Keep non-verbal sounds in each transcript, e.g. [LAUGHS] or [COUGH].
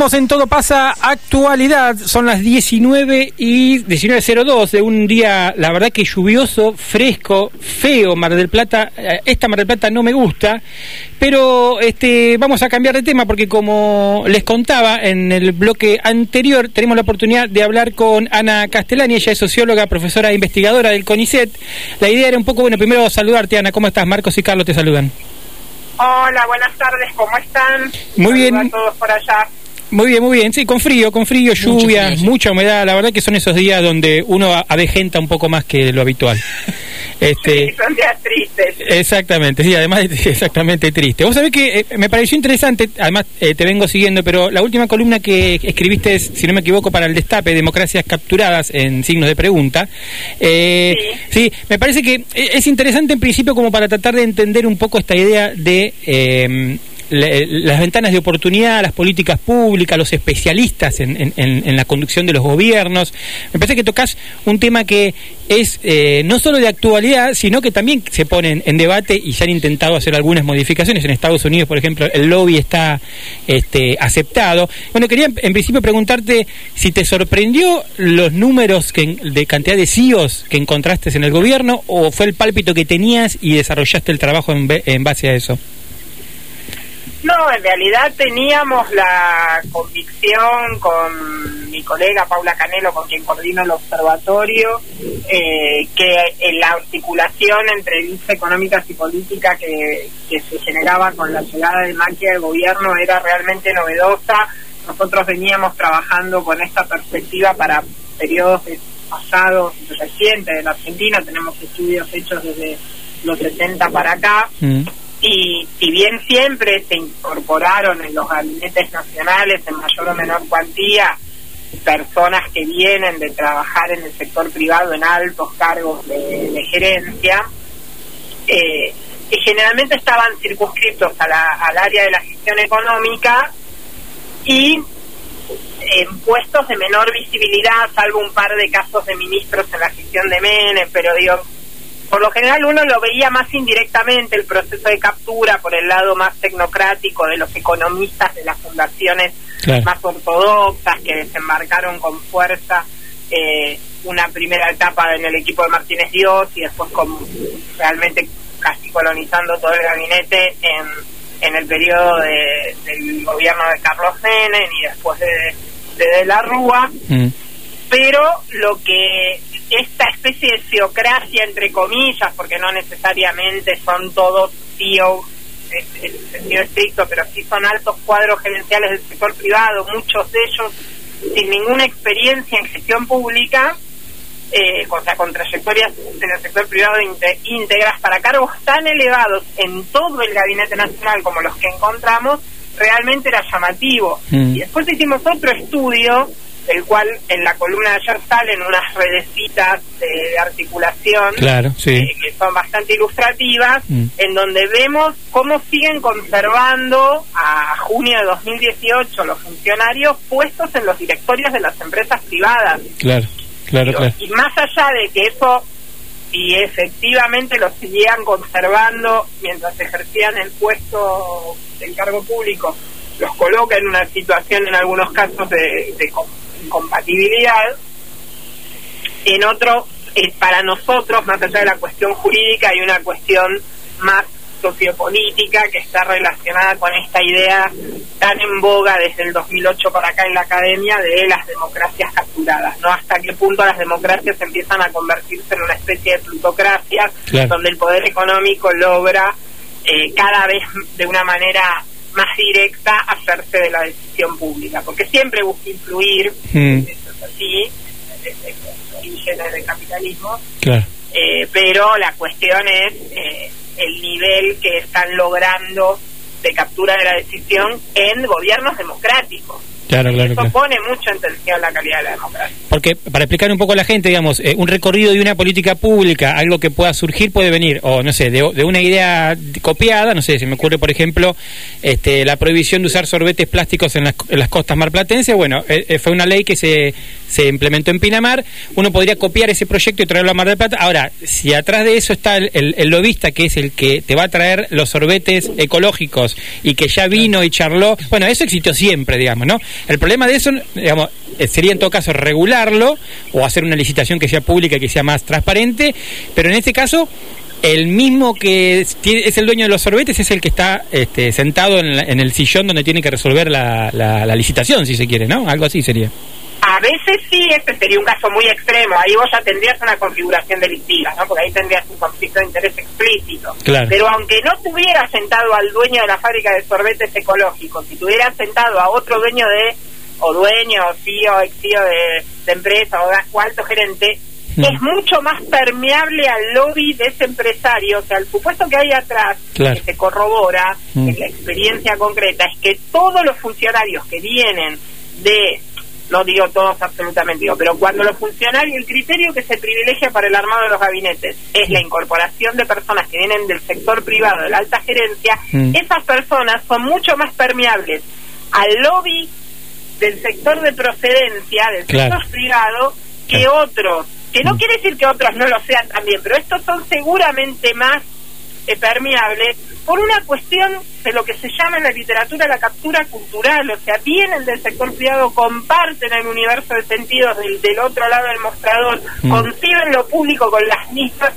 Seguimos en Todo Pasa Actualidad. Son las 19 y 19.02 de un día, la verdad que lluvioso, fresco, feo, Mar del Plata. Eh, esta Mar del Plata no me gusta, pero este, vamos a cambiar de tema porque como les contaba en el bloque anterior, tenemos la oportunidad de hablar con Ana Castellani. Ella es socióloga, profesora e investigadora del CONICET. La idea era un poco, bueno, primero saludarte, Ana. ¿Cómo estás? Marcos y Carlos te saludan. Hola, buenas tardes, ¿cómo están? Muy bien. a todos por allá. Muy bien, muy bien. Sí, con frío, con frío, lluvia, mucha humedad. La verdad que son esos días donde uno avejenta un poco más que lo habitual. [LAUGHS] Este, son días tristes. Exactamente, sí, además [LAUGHS] exactamente triste. Vos sabés que eh, me pareció interesante, además eh, te vengo siguiendo, pero la última columna que escribiste, si no me equivoco, para el Destape, Democracias Capturadas en signos de pregunta. Eh, sí. me parece que es interesante en principio como para tratar de entender un poco esta idea de las ventanas de oportunidad, las políticas públicas, los especialistas en, la conducción de los gobiernos. Me parece que tocas un tema que es eh, no solo de actualidad, sino que también se pone en, debate y se han intentado hacer algunas modificaciones. En Estados Unidos, por ejemplo, el lobby está este, aceptado. Bueno, quería en principio preguntarte si te sorprendió los números que, de cantidad de CIOs que encontraste en el gobierno o fue el pálpito que tenías y desarrollaste el trabajo en base a eso. No, en realidad teníamos la convicción con mi colega Paula Canelo, con quien coordino el observatorio, eh, que la articulación entre vista económicas y política que, se generaba con la llegada de Macri al gobierno era realmente novedosa. Nosotros veníamos trabajando con esta perspectiva para periodos pasados recientes de la Argentina, tenemos estudios hechos desde los 70 para acá. Mm y si bien siempre se incorporaron en los gabinetes nacionales en mayor o menor cuantía personas que vienen de trabajar en el sector privado en altos cargos de, gerencia, eh, generalmente estaban circunscritos al área de la gestión económica y en puestos de menor visibilidad, salvo un par de casos de ministros en la gestión de Menem, pero digo, por lo general uno lo veía más indirectamente el proceso de captura por el lado más tecnocrático de los economistas de las fundaciones más ortodoxas que desembarcaron con fuerza eh, una primera etapa en el equipo de Martínez Dios y después con realmente casi colonizando todo el gabinete en, en el periodo del gobierno de Carlos Menem y después de, de, la Rúa. Mm. Pero lo que esta especie de teocracia, entre comillas, porque no necesariamente son todos CEO en sentido estricto, pero sí son altos cuadros gerenciales del sector privado, muchos de ellos sin ninguna experiencia en gestión pública, eh, o sea, con trayectorias en el sector privado íntegras para cargos tan elevados en todo el gabinete nacional como los que encontramos, realmente era llamativo. Mm. Y después hicimos otro estudio el cual en la columna de ayer salen unas redecitas de, articulación claro, eh, que son bastante ilustrativas, mm. en donde vemos cómo siguen conservando a junio de 2018 los funcionarios puestos en los directorios de las empresas privadas. Claro, claro, claro. Y más allá de que eso, y efectivamente los siguieran conservando mientras ejercían el puesto del cargo público, los coloca en una situación en algunos casos de, de incompatibilidad. En otro, eh, para nosotros, más allá de la cuestión jurídica, hay una cuestión más sociopolítica que está relacionada con esta idea tan en boga desde el 2008 para acá en la academia de las democracias capturadas, ¿no? Hasta qué punto las democracias empiezan a convertirse en una especie de plutocracia donde el poder económico logra eh, cada vez de una manera más directa hacerse de la decisión pública, porque siempre busca influir, mm. eso es así, desde orígenes del capitalismo, eh, pero la cuestión es eh, el nivel que están logrando de captura de la decisión en gobiernos democráticos. Claro, claro, Eso claro. pone mucho en tensión la calidad de la democracia. Porque para explicar un poco a la gente, digamos, eh, un recorrido de una política pública, algo que pueda surgir puede venir, o no sé, de, de una idea copiada, no sé, se me ocurre, por ejemplo, este, la prohibición de usar sorbetes plásticos en las, en las costas marplatenses, bueno, eh, eh, fue una ley que se, se implementó en Pinamar, uno podría copiar ese proyecto y traerlo a Mar del Plata. Ahora, si atrás de eso está el, el, el lobista, que es el que te va a traer los sorbetes ecológicos y que ya vino y charló, bueno, eso existió siempre, digamos, ¿no? El problema de eso, digamos, eh, sería en todo caso regularlo o hacer una licitación que sea pública y que sea más transparente, pero en este caso el mismo que es el dueño de los sorbetes es el que está este, sentado en, la- en el sillón donde tiene que resolver la, la- la licitación, si se quiere, ¿no? Algo así sería. A veces sí, este sería un caso muy extremo. Ahí vos ya tendrías una configuración delictiva, ¿no? Porque ahí tendrías un conflicto de interés explícito. Claro. Pero aunque no tuviera sentado al dueño de la fábrica de sorbetes ecológicos, si tuviera sentado a otro dueño de, o dueño, o CEO, ex CEO de, de empresa, o, o alto gerente, Mm. es mucho más permeable al lobby de ese empresario, o sea, el supuesto que hay atrás, Claro. que se corrobora Mm. en la experiencia concreta, es que todos los funcionarios que vienen de no digo todos absolutamente, digo, pero cuando los funcionarios, el criterio que se privilegia para el armado de los gabinetes es la incorporación de personas que vienen del sector privado, de la alta gerencia, Mm. esas personas son mucho más permeables al lobby del sector de procedencia, del Claro. sector privado, que Claro. otros. Que no Mm. quiere decir que otros no lo sean también, pero estos son seguramente más eh, permeables por una cuestión de lo que se llama en la literatura la captura cultural, o sea, vienen del sector privado, comparten el universo de sentidos del, del otro lado del mostrador, Mm. conciben lo público con las mismas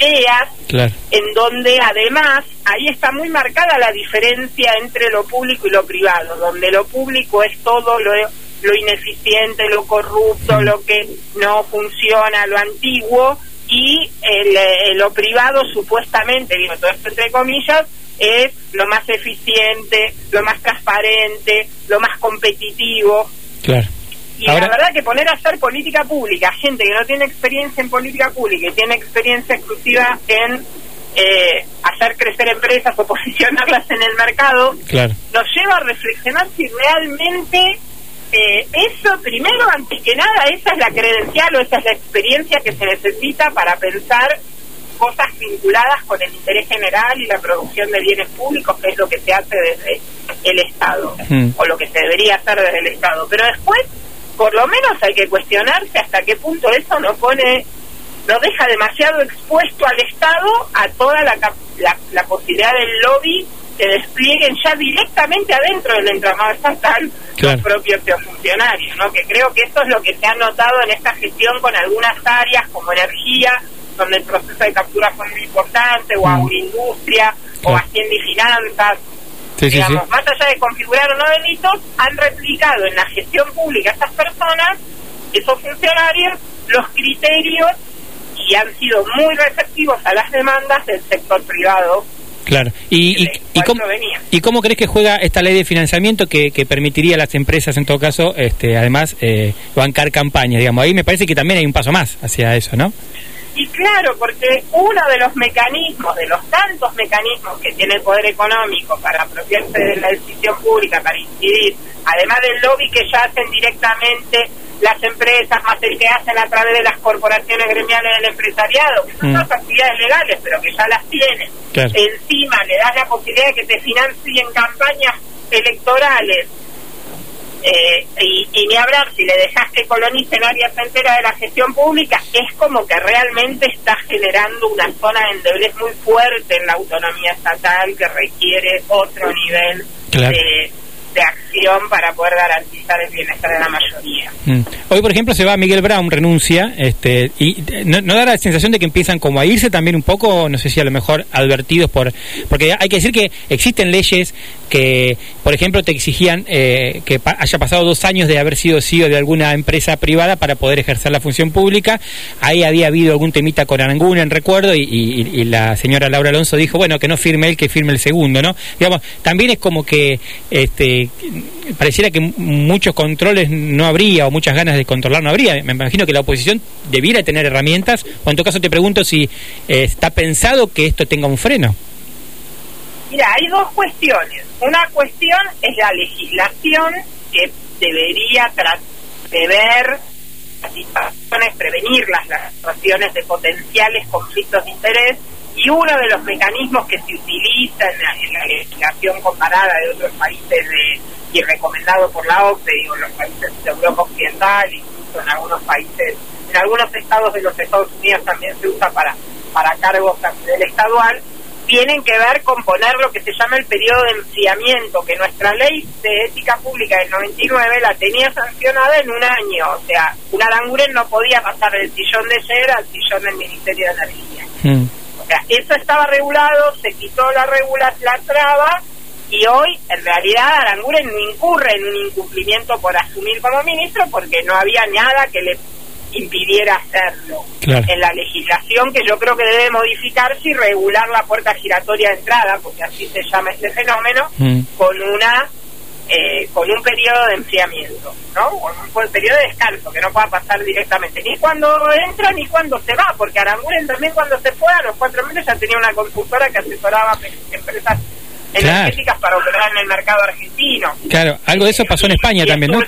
ideas, Claro. en donde además ahí está muy marcada la diferencia entre lo público y lo privado, donde lo público es todo lo, lo ineficiente, lo corrupto, Mm. lo que no funciona, lo antiguo, y el, eh, lo privado supuestamente, digo todo esto entre comillas, es lo más eficiente, lo más transparente, lo más competitivo. Claro. Y Ahora- la verdad que poner a hacer política pública, gente que no tiene experiencia en política pública y tiene experiencia exclusiva en eh, hacer crecer empresas o [LAUGHS] posicionarlas en el mercado, Claro. nos lleva a reflexionar si realmente eh, eso, primero, antes que nada, esa es la credencial o esa es la experiencia que se necesita para pensar cosas vinculadas con el interés general y la producción de bienes públicos, que es lo que se hace desde el Estado, Mm. o lo que se debería hacer desde el Estado. Pero después, por lo menos hay que cuestionarse hasta qué punto eso no pone, no deja demasiado expuesto al Estado a toda la, la, la posibilidad del lobby que desplieguen ya directamente adentro del entramado estatal Claro. los propios funcionarios, ¿no? Que creo que eso es lo que se ha notado en esta gestión con algunas áreas como energía, donde el proceso de captura fue muy importante, o Mm. agroindustria, o Claro. hacienda y finanzas, Sí, sí, sí. digamos, más allá de configurar o no delitos, han replicado en la gestión pública estas personas, esos funcionarios, los criterios y han sido muy receptivos a las demandas del sector privado. Claro. ¿Y, y, de y cuál cómo, provenía. ¿Y cómo crees que juega esta ley de financiamiento que, que permitiría a las empresas, en todo caso, este, además, eh, bancar campañas? Digamos, ahí me parece que también hay un paso más hacia eso, ¿no? Y claro, porque uno de los mecanismos, de los tantos mecanismos que tiene el poder económico para apropiarse de la decisión pública, para incidir, además del lobby que ya hacen directamente las empresas, más el que hacen a través de las corporaciones gremiales del empresariado, que son Mm. todas actividades legales, pero que ya las tienen. Claro. Encima le das la posibilidad de que te financien campañas electorales eh, y, y ni hablar si le dejas que colonicen áreas enteras de la gestión pública, es como que realmente está generando una zona de endeblez muy fuerte en la autonomía estatal que requiere otro nivel Claro. de, de acción para poder garantizar el bienestar de la mayoría. Mm. Hoy, por ejemplo, se va Miguel Brown, renuncia, este, y eh, no, da la sensación de que empiezan como a irse también un poco, no sé si a lo mejor advertidos por... Porque hay que decir que existen leyes que, por ejemplo, te exigían eh, que haya pasado dos años de haber sido CEO de alguna empresa privada para poder ejercer la función pública. Ahí había habido algún temita con Aranguren, recuerdo, y, y- y la señora Laura Alonso dijo, bueno, que no firme él, que firme el segundo, ¿no? Digamos, también es como que este, pareciera que muchos controles no habría o muchas ganas de controlar no habría. Me imagino que la oposición debiera tener herramientas, o en todo caso te pregunto si eh, está pensado que esto tenga un freno. Mira, hay dos cuestiones. Una cuestión es la legislación que debería prever las situaciones, prevenir las situaciones de potenciales conflictos de interés y uno de los mecanismos que se utiliza en la, legislación comparada de otros países de, y recomendado por la OCDE, digo, los países de Europa Occidental, incluso en algunos países, en algunos estados de los Estados Unidos también se usa para, para cargos a nivel estadual, tienen que ver con poner lo que se llama el periodo de enfriamiento, que nuestra ley de ética pública del 99 la tenía sancionada en un año. O sea, un aranguren no podía pasar del sillón de ayer al sillón del Ministerio de Energía. Mm. O sea, eso estaba regulado, se quitó la regula, la traba, y hoy, en realidad, Aranguren no incurre en un incumplimiento por asumir como ministro porque no había nada que le impidiera hacerlo. En la legislación que yo creo que debe modificarse y regular la puerta giratoria de entrada, porque así se llama este fenómeno, mm. con una eh, con un periodo de enfriamiento, ¿no? Con un periodo de descanso, que no pueda pasar directamente, ni cuando entra ni cuando se va, porque Aranguren también cuando se fue a los cuatro meses ya tenía una consultora que asesoraba empresas energéticas para operar en el mercado argentino. Claro, algo de eso pasó en España también, ¿no?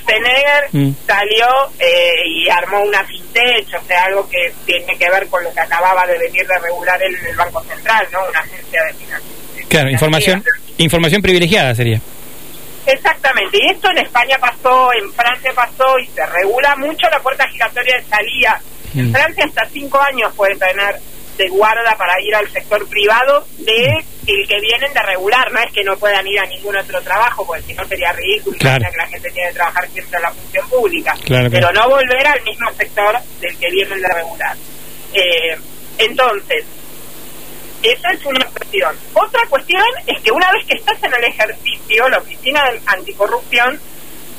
Mm. salió eh, y armó una fintech, o sea, algo que tiene que ver con lo que acababa de venir de regular el, el Banco Central, ¿no? Una agencia de finanzas. Claro, información, información privilegiada sería. Exactamente, y esto en España pasó, en Francia pasó y se regula mucho la puerta giratoria de salida. En mm. Francia hasta cinco años puede tener de guarda para ir al sector privado de el que vienen de regular, no es que no puedan ir a ningún otro trabajo, porque si no sería ridículo que la gente tiene que trabajar siempre en la función pública, pero no volver al mismo sector del que vienen de regular. Eh, entonces, esa es una cuestión. Otra cuestión es que una vez que estás en el ejercicio, la Oficina Anticorrupción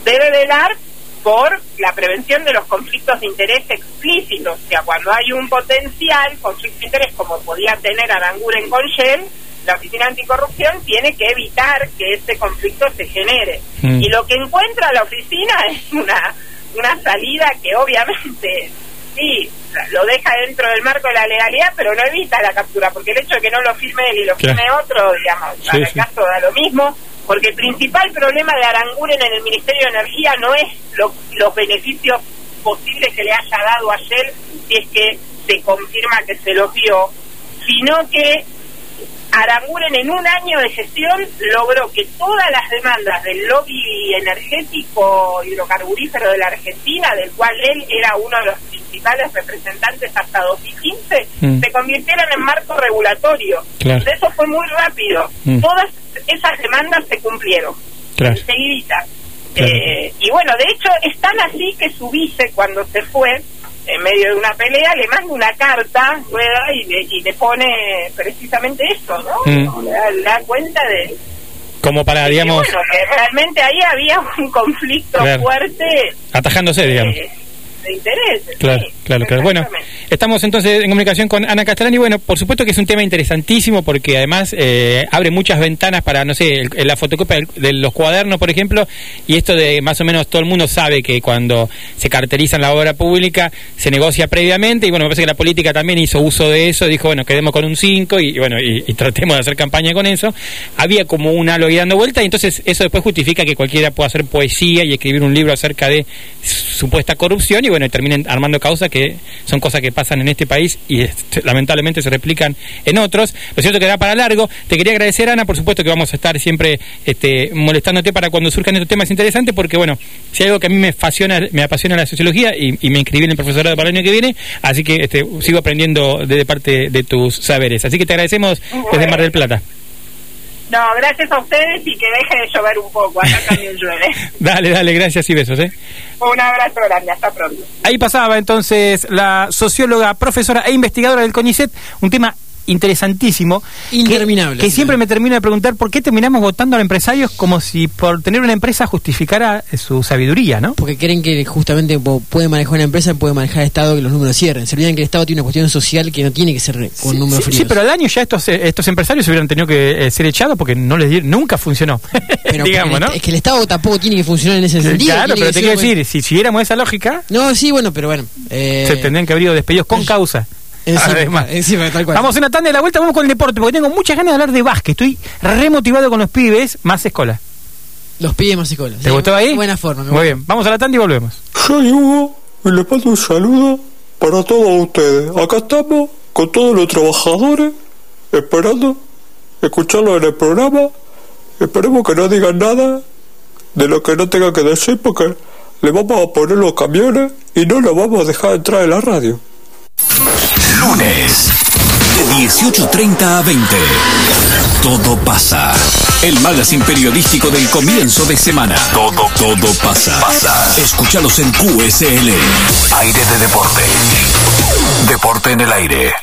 debe velar por la prevención de los conflictos de interés explícitos. O sea, cuando hay un potencial conflicto de interés como podía tener Aranguren con Shell, la Oficina Anticorrupción tiene que evitar que ese conflicto se genere. Mm. Y lo que encuentra la oficina [LAUGHS] es una, una salida que obviamente sí, lo deja dentro del marco de la legalidad, pero no evita la captura, porque el hecho de que no lo firme él y lo firme otro, digamos, para el caso da lo mismo, porque el principal problema de Aranguren en el Ministerio de Energía no es los beneficios posibles que le haya dado ayer, si es que se confirma que se lo dio, sino que Aranguren en un año de gestión logró que todas las demandas del lobby energético hidrocarburífero de la Argentina, del cual él era uno de los principales representantes hasta 2015, mm. se convirtieran en marco regulatorio. Eso fue muy rápido. Mm. Todas esas demandas se cumplieron. Claro. Eh, y bueno, de hecho es tan así que su vice cuando se fue, en medio de una pelea, le manda una carta rueda y le, y le pone precisamente eso, ¿no? Mm. Le, da, cuenta de... Como para, digamos... bueno, que realmente ahí había un conflicto fuerte. Atajándose, digamos. Eh, de interés. Claro, claro, claro. Bueno, estamos entonces en comunicación con Ana Castellani. Bueno, por supuesto que es un tema interesantísimo porque además eh, abre muchas ventanas para, no sé, la fotocopia de los cuadernos, por ejemplo, y esto de más o menos todo el mundo sabe que cuando se caracteriza la obra pública se negocia previamente y bueno, me parece que la política también hizo uso de eso, dijo, bueno, quedemos con un 5 y, bueno, y, tratemos de hacer campaña con eso. Había como un halo ahí dando vuelta y entonces eso después justifica que cualquiera pueda hacer poesía y escribir un libro acerca de supuesta corrupción y bueno, terminen armando causas que son cosas que pasan en este país y este, lamentablemente se replican en otros. Lo cierto que da para largo. Te quería agradecer, Ana, por supuesto que vamos a estar siempre este, molestándote para cuando surjan estos temas interesantes, porque bueno, si hay algo que a mí me apasiona, me apasiona la sociología y, me inscribí en el profesorado para el año que viene, así que este, sigo aprendiendo de parte de tus saberes. Así que te agradecemos desde Mar del Plata. No, gracias a ustedes y que deje de llover un poco. Acá también [LAUGHS] llueve. dale, dale, gracias y besos, ¿eh? Un abrazo grande, hasta pronto. Ahí pasaba entonces la socióloga, profesora e investigadora del CONICET, un tema interesantísimo. Interminable. Que, siempre me termino de preguntar por qué terminamos votando a los empresarios como si por tener una empresa justificara su sabiduría, ¿no? Porque creen que justamente puede manejar una empresa, puede manejar el Estado que los números cierren. Se olvidan que el Estado tiene una cuestión social que no tiene que ser con números sí, Sí, pero al año ya estos, eh, estos empresarios se hubieran tenido que eh, ser echados porque no les nunca funcionó. [LAUGHS] Digamos, ¿no? Es que el Estado tampoco tiene que funcionar en ese sentido. Claro, pero te quiero decir, si siguiéramos esa lógica. No, sí, bueno, pero bueno. Eh, se tendrían que haber ido despedidos con causa. Encima, tal cual. Vamos a una tanda de la vuelta, vamos con el deporte, porque tengo muchas ganas de hablar de básquet. Estoy remotivado con los pibes, más escuela. Los pibes marcicolos. ¿Te gustó ahí? Buena forma. Muy bien, vamos a la tanda y volvemos. Soy Hugo y les mando un saludo para todos ustedes. Acá estamos con todos los trabajadores esperando escucharlo en el programa. Esperemos que no digan nada de lo que no tengan que decir porque le vamos a poner los camiones y no lo vamos a dejar entrar en la radio. Lunes, de 18.30 a 20. Todo pasa. El magazine periodístico del comienzo de semana. Todo, todo pasa. Pasa. Escúchalos en QSL. Aire de deporte. Deporte en el aire.